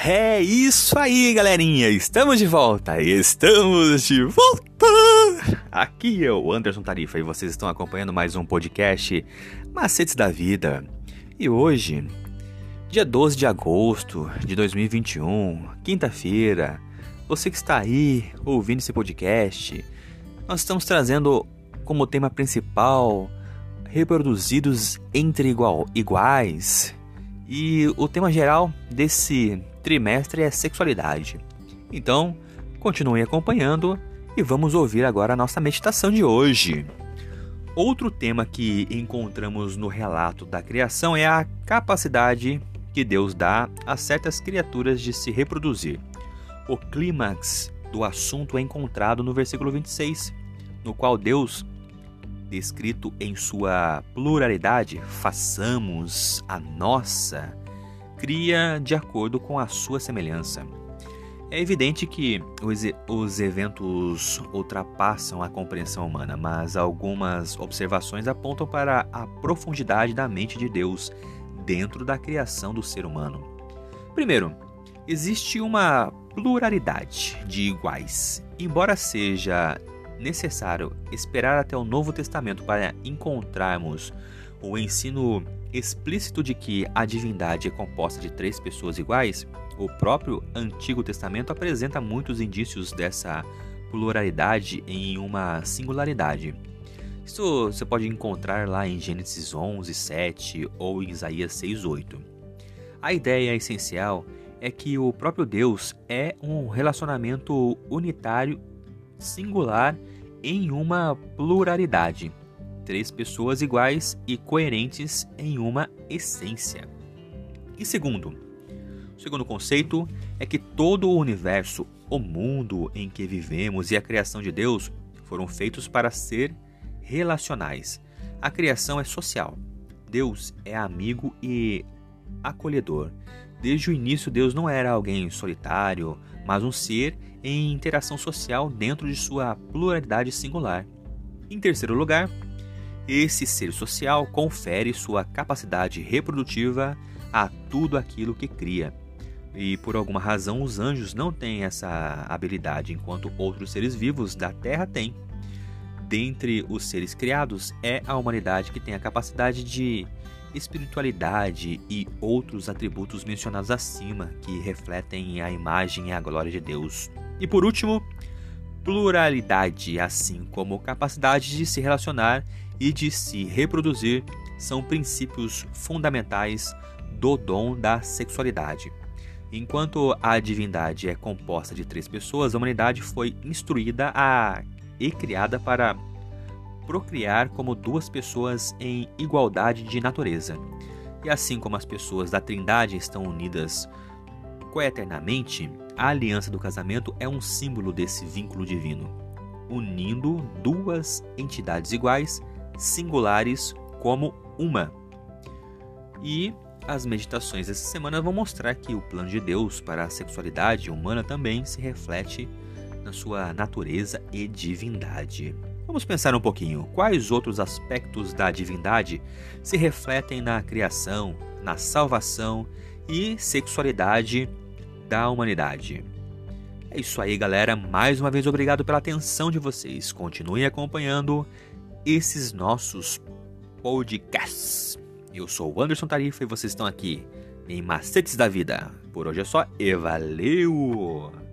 É isso aí, galerinha! Estamos de volta! Estamos de volta! Aqui é o Anderson Tarifa e vocês estão acompanhando mais um podcast Macetes da Vida. E hoje, dia 12 de agosto de 2021, quinta-feira, você que está aí ouvindo esse podcast, nós estamos trazendo como tema principal reproduzidos entre igual, iguais. E o tema geral desse trimestre é sexualidade. Então, continue acompanhando e vamos ouvir agora a nossa meditação de hoje. Outro tema que encontramos no relato da criação é a capacidade que Deus dá a certas criaturas de se reproduzir. O clímax do assunto é encontrado no versículo 26, no qual Deus, descrito em sua pluralidade, façamos a nossa cria de acordo com a sua semelhança. É evidente que os, os eventos ultrapassam a compreensão humana, mas algumas observações apontam para a profundidade da mente de Deus dentro da criação do ser humano. Primeiro, existe uma pluralidade de iguais. Embora seja necessário esperar até o Novo Testamento para encontrarmos o ensino explícito de que a divindade é composta de três pessoas iguais, o próprio Antigo Testamento apresenta muitos indícios dessa pluralidade em uma singularidade. Isso você pode encontrar lá em Gênesis 11, 7 ou em Isaías 6, 8. A ideia essencial é que o próprio Deus é um relacionamento unitário, singular, em uma pluralidade três pessoas iguais e coerentes em uma essência. E segundo, o segundo conceito é que todo o universo, o mundo em que vivemos e a criação de Deus foram feitos para ser relacionais. A criação é social. Deus é amigo e acolhedor. Desde o início, Deus não era alguém solitário, mas um ser em interação social dentro de sua pluralidade singular. Em terceiro lugar, esse ser social confere sua capacidade reprodutiva a tudo aquilo que cria. E por alguma razão os anjos não têm essa habilidade, enquanto outros seres vivos da Terra têm. Dentre os seres criados, é a humanidade que tem a capacidade de espiritualidade e outros atributos mencionados acima que refletem a imagem e a glória de Deus. E por último, pluralidade, assim como capacidade de se relacionar e de se reproduzir são princípios fundamentais do dom da sexualidade. Enquanto a divindade é composta de três pessoas, a humanidade foi instruída a e criada para procriar como duas pessoas em igualdade de natureza. E assim como as pessoas da Trindade estão unidas coeternamente, a aliança do casamento é um símbolo desse vínculo divino, unindo duas entidades iguais singulares como uma. E as meditações dessa semana vão mostrar que o plano de Deus para a sexualidade humana também se reflete na sua natureza e divindade. Vamos pensar um pouquinho quais outros aspectos da divindade se refletem na criação, na salvação e sexualidade da humanidade. É isso aí, galera. Mais uma vez, obrigado pela atenção de vocês. Continuem acompanhando esses nossos podcasts. Eu sou o Anderson Tarifa e vocês estão aqui em Macetes da Vida. Por hoje é só e valeu!